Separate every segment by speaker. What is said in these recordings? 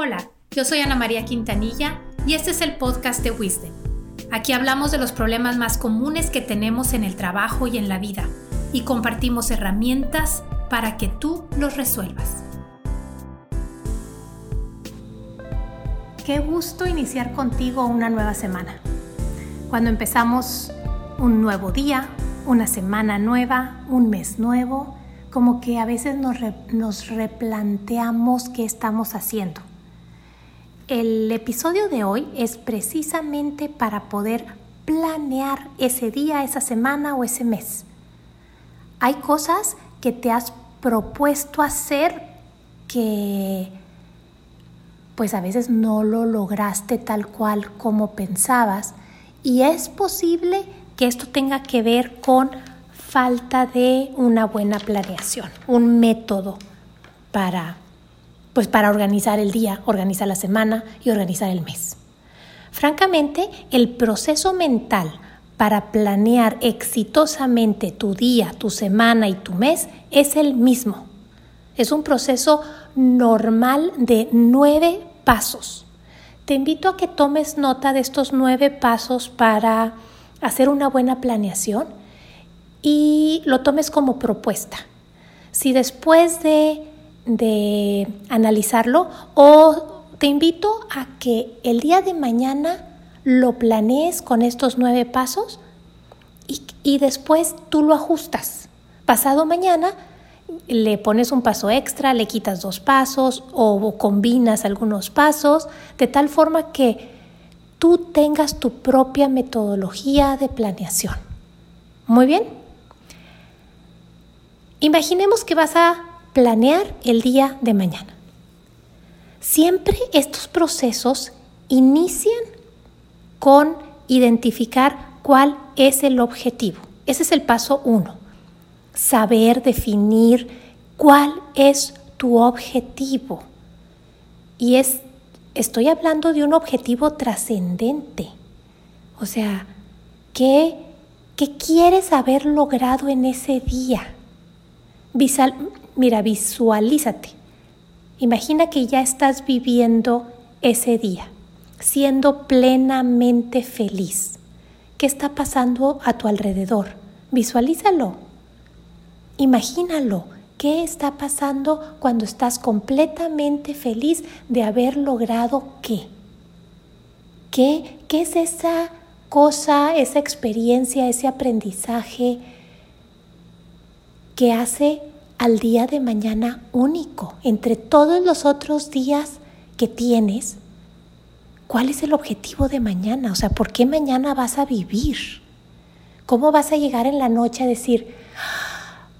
Speaker 1: Hola, yo soy Ana María Quintanilla y este es el podcast de Wisdom. Aquí hablamos de los problemas más comunes que tenemos en el trabajo y en la vida y compartimos herramientas para que tú los resuelvas. Qué gusto iniciar contigo una nueva semana. Cuando empezamos un nuevo día, una semana nueva, un mes nuevo, como que a veces nos, nos replanteamos qué estamos haciendo el episodio de hoy es precisamente para poder planear ese día, esa semana o ese mes. Hay cosas que te has propuesto hacer que pues a veces no lo lograste tal cual como pensabas y es posible que esto tenga que ver con falta de una buena planeación, un método para pues para organizar el día, organizar la semana y organizar el mes. Francamente, el proceso mental para planear exitosamente tu día, tu semana y tu mes es el mismo. Es un proceso normal de nueve pasos. Te invito a que tomes nota de estos nueve pasos para hacer una buena planeación y lo tomes como propuesta. Si después de de analizarlo o te invito a que el día de mañana lo planees con estos nueve pasos y, después tú lo ajustas. Pasado mañana le pones un paso extra, le quitas dos pasos o combinas algunos pasos de tal forma que tú tengas tu propia metodología de planeación. Muy bien. Imaginemos que vas a planear el día de mañana. Siempre estos procesos inician con identificar cuál es el objetivo. Ese es el paso uno. Saber definir cuál es tu objetivo. Y es, estoy hablando de un objetivo trascendente. O sea, ¿qué, ¿qué quieres haber logrado en ese día? Mira, visualízate. Imagina que ya estás viviendo ese día, siendo plenamente feliz. ¿Qué está pasando a tu alrededor? Visualízalo. Imagínalo. ¿Qué está pasando cuando estás completamente feliz de haber logrado qué? ¿Qué, qué es esa cosa, esa experiencia, ese aprendizaje que hace al día de mañana único entre todos los otros días que tienes. ¿Cuál es el objetivo de mañana? O sea, ¿por qué mañana vas a vivir? ¿Cómo vas a llegar en la noche a decir,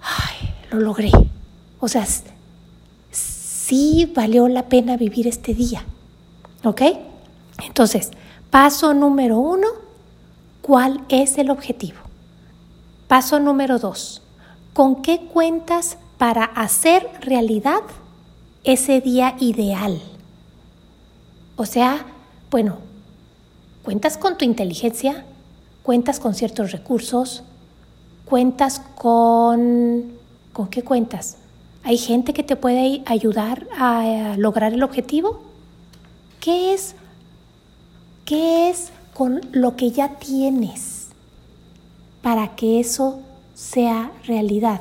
Speaker 1: ay, lo logré? O sea, sí valió la pena vivir este día. ¿Ok? Entonces, paso número uno, ¿cuál es el objetivo? Paso número dos, ¿con qué cuentas para hacer realidad ese día ideal. O sea, bueno, cuentas con tu inteligencia, cuentas con ciertos recursos, cuentas con... ¿Con qué cuentas? ¿Hay gente que te puede ayudar a lograr el objetivo? ¿Qué es, qué es con lo que ya tienes para que eso sea realidad?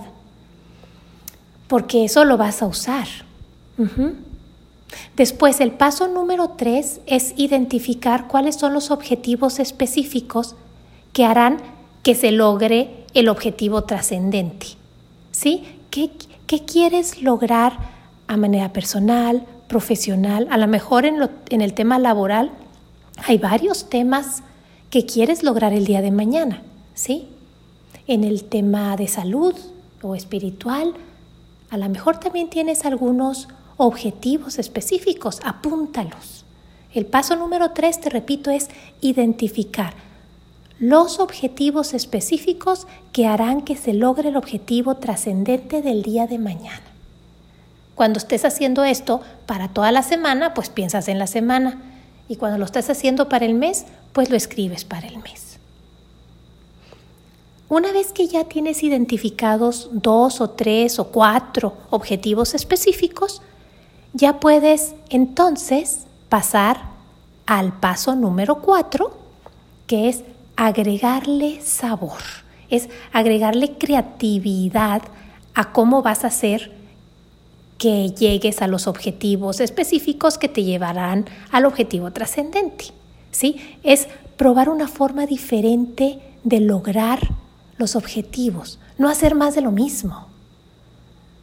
Speaker 1: Porque eso lo vas a usar. Después, el paso número tres es identificar cuáles son los objetivos específicos que harán que se logre el objetivo trascendente. ¿Sí? ¿Qué, ¿Qué, quieres lograr a manera personal, profesional? A lo mejor en, en el tema laboral hay varios temas que quieres lograr el día de mañana. ¿Sí? En el tema de salud o espiritual, a lo mejor también tienes algunos objetivos específicos, apúntalos. El paso número tres, te repito, es identificar los objetivos específicos que harán que se logre el objetivo trascendente del día de mañana. Cuando estés haciendo esto para toda la semana, pues piensas en la semana. Y cuando lo estás haciendo para el mes, pues lo escribes para el mes. Una vez que ya tienes identificados dos o tres o cuatro objetivos específicos, ya puedes entonces pasar al paso número cuatro, que es agregarle sabor, es agregarle creatividad a cómo vas a hacer que llegues a los objetivos específicos que te llevarán al objetivo trascendente. ¿sí? Es probar una forma diferente de lograr los objetivos, no hacer más de lo mismo.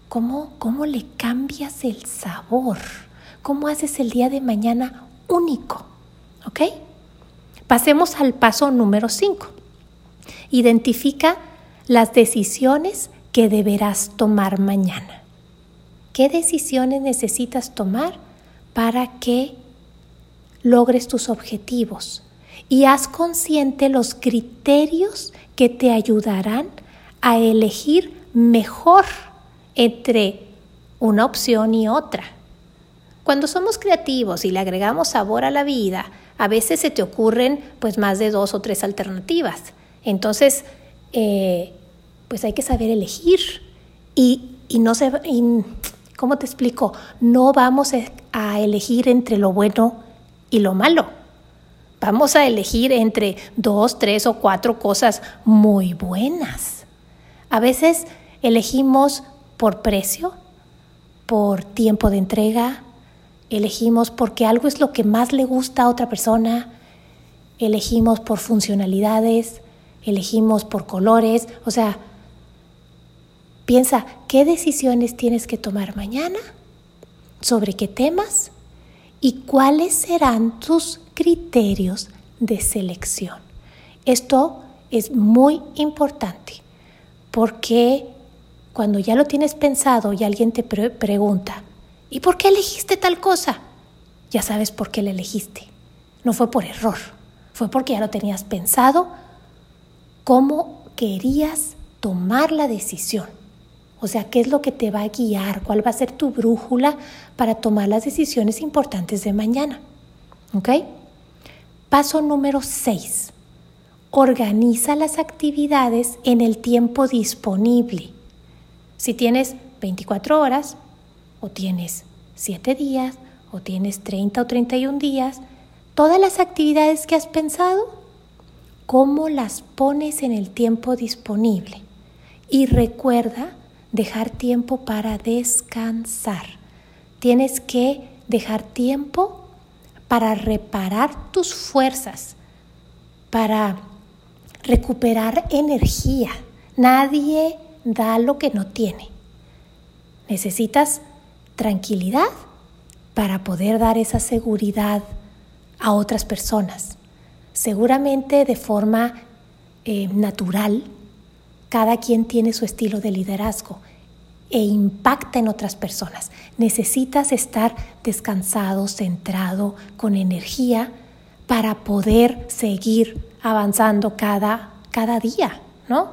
Speaker 1: ¿Cómo, cómo le cambias el sabor? ¿Cómo haces el día de mañana único? ¿Ok? Pasemos al paso número 5. Identifica las decisiones que deberás tomar mañana. ¿Qué decisiones necesitas tomar para que logres tus objetivos? Y haz consciente los criterios que te ayudarán a elegir mejor entre una opción y otra. Cuando somos creativos y le agregamos sabor a la vida, a veces se te ocurren pues más de dos o tres alternativas. Entonces, eh, pues hay que saber elegir y, y no se... ¿Cómo te explico? No vamos a elegir entre lo bueno y lo malo. Vamos a elegir entre dos, tres o cuatro cosas muy buenas. A veces elegimos por precio, por tiempo de entrega, elegimos porque algo es lo que más le gusta a otra persona, elegimos por funcionalidades, elegimos por colores, o sea, piensa qué decisiones tienes que tomar mañana, sobre qué temas y cuáles serán tus criterios de selección. Esto es muy importante porque cuando ya lo tienes pensado y alguien te pregunta, ¿Y por qué elegiste tal cosa? Ya sabes por qué la elegiste. No fue por error, fue porque ya lo tenías pensado, cómo querías tomar la decisión. O sea, qué es lo que te va a guiar, cuál va a ser tu brújula para tomar las decisiones importantes de mañana. ¿Ok? Paso número 6. Organiza las actividades en el tiempo disponible. Si tienes 24 horas, o tienes 7 días, o tienes 30 o 31 días, todas las actividades que has pensado, cómo las pones en el tiempo disponible. Y recuerda dejar tiempo para descansar. Tienes que dejar tiempo para reparar tus fuerzas, para recuperar energía. Nadie da lo que no tiene. Necesitas tranquilidad para poder dar esa seguridad a otras personas. Seguramente de forma eh, natural, cada quien tiene su estilo de liderazgo e impacta en otras personas. Necesitas estar descansado, centrado, con energía para poder seguir avanzando cada, cada día, ¿no?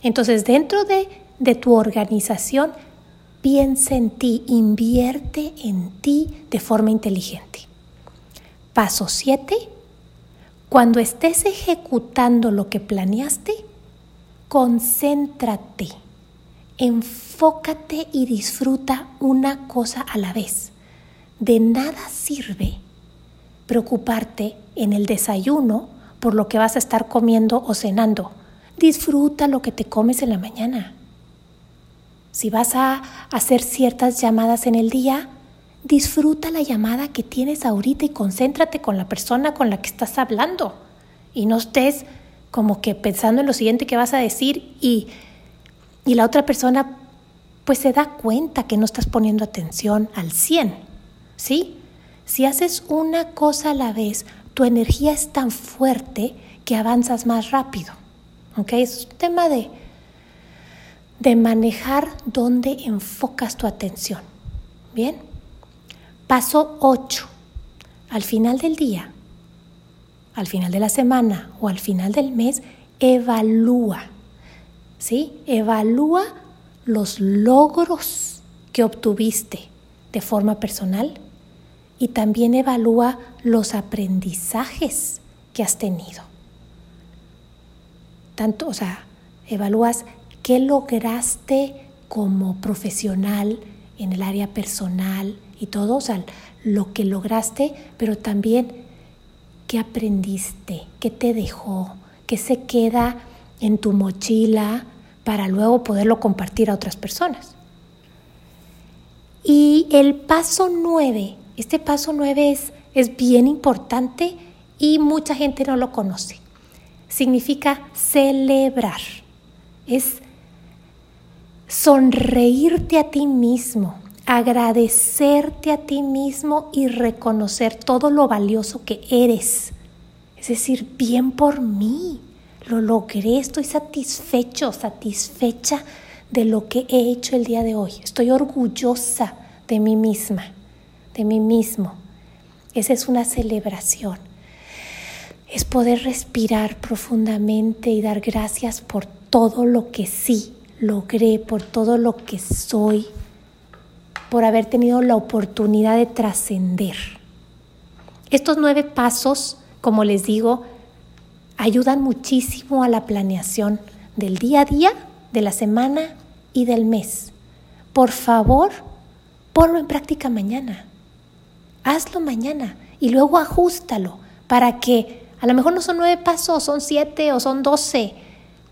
Speaker 1: Entonces, dentro de, de tu organización, piensa en ti, invierte en ti de forma inteligente. Paso 7. Cuando estés ejecutando lo que planeaste, concéntrate, enfócate y disfruta una cosa a la vez. De nada sirve preocuparte en el desayuno por lo que vas a estar comiendo o cenando. Disfruta lo que te comes en la mañana. Si vas a hacer ciertas llamadas en el día, disfruta la llamada que tienes ahorita y concéntrate con la persona con la que estás hablando. Y no estés como que pensando en lo siguiente que vas a decir y, y la otra persona pues se da cuenta que no estás poniendo atención al 100. ¿Sí? Si haces una cosa a la vez, tu energía es tan fuerte que avanzas más rápido. ¿Ok? Es un tema de, de manejar dónde enfocas tu atención. Bien. Paso 8. Al final del día, al final de la semana o al final del mes, evalúa. ¿Sí? Evalúa los logros que obtuviste de forma personal y también evalúa los aprendizajes que has tenido. Tanto, o sea, evalúas ¿Qué lograste como profesional en el área personal, y todo, o sea, lo que lograste, pero también qué aprendiste, qué te dejó, qué se queda en tu mochila para luego poderlo compartir a otras personas. Y el paso nueve, este paso nueve es, es bien importante y mucha gente no lo conoce. Significa celebrar. Es sonreírte a ti mismo, agradecerte a ti mismo y reconocer todo lo valioso que eres. Es decir, bien por mí, lo logré, estoy satisfecho, satisfecha de lo que he hecho el día de hoy. Estoy orgullosa de mí misma, de mí mismo. Esa es una celebración. Es poder respirar profundamente y dar gracias por todo lo que sí logré, por todo lo que soy, por haber tenido la oportunidad de trascender. Estos nueve pasos, como les digo, ayudan muchísimo a la planeación del día a día, de la semana y del mes. Por favor, ponlo en práctica mañana. Hazlo mañana y luego ajustalo para que a lo mejor no son nueve pasos, son siete o son doce,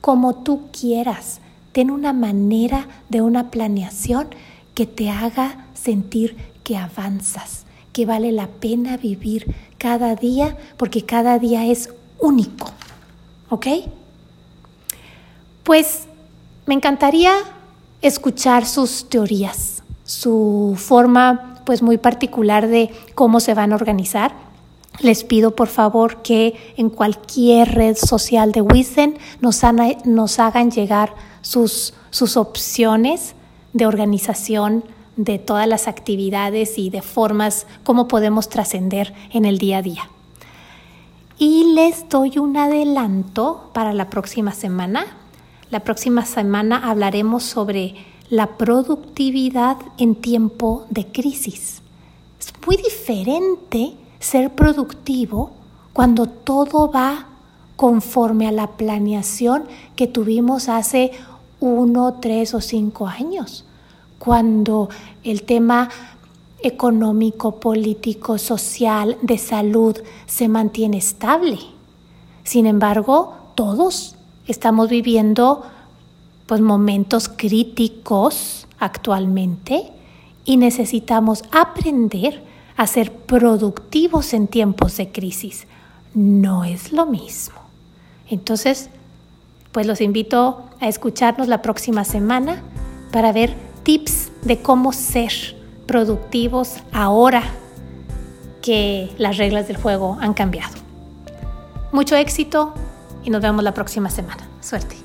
Speaker 1: como tú quieras. Ten una manera de una planeación que te haga sentir que avanzas, que vale la pena vivir cada día porque cada día es único. ¿Ok? Pues me encantaría escuchar sus teorías, su forma pues muy particular de cómo se van a organizar. Les pido por favor que en cualquier red social de Wizen nos, nos hagan llegar sus, sus opciones de organización de todas las actividades y de formas como podemos trascender en el día a día. Y les doy un adelanto para la próxima semana. La próxima semana hablaremos sobre la productividad en tiempo de crisis. Es muy diferente ser productivo cuando todo va conforme a la planeación que tuvimos hace uno, tres o cinco años, cuando el tema económico, político, social, de salud se mantiene estable. Sin embargo, todos estamos viviendo pues momentos críticos actualmente y necesitamos aprender a ser productivos en tiempos de crisis. No es lo mismo. Entonces, pues los invito a escucharnos la próxima semana para ver tips de cómo ser productivos ahora que las reglas del juego han cambiado. Mucho éxito y nos vemos la próxima semana. Suerte.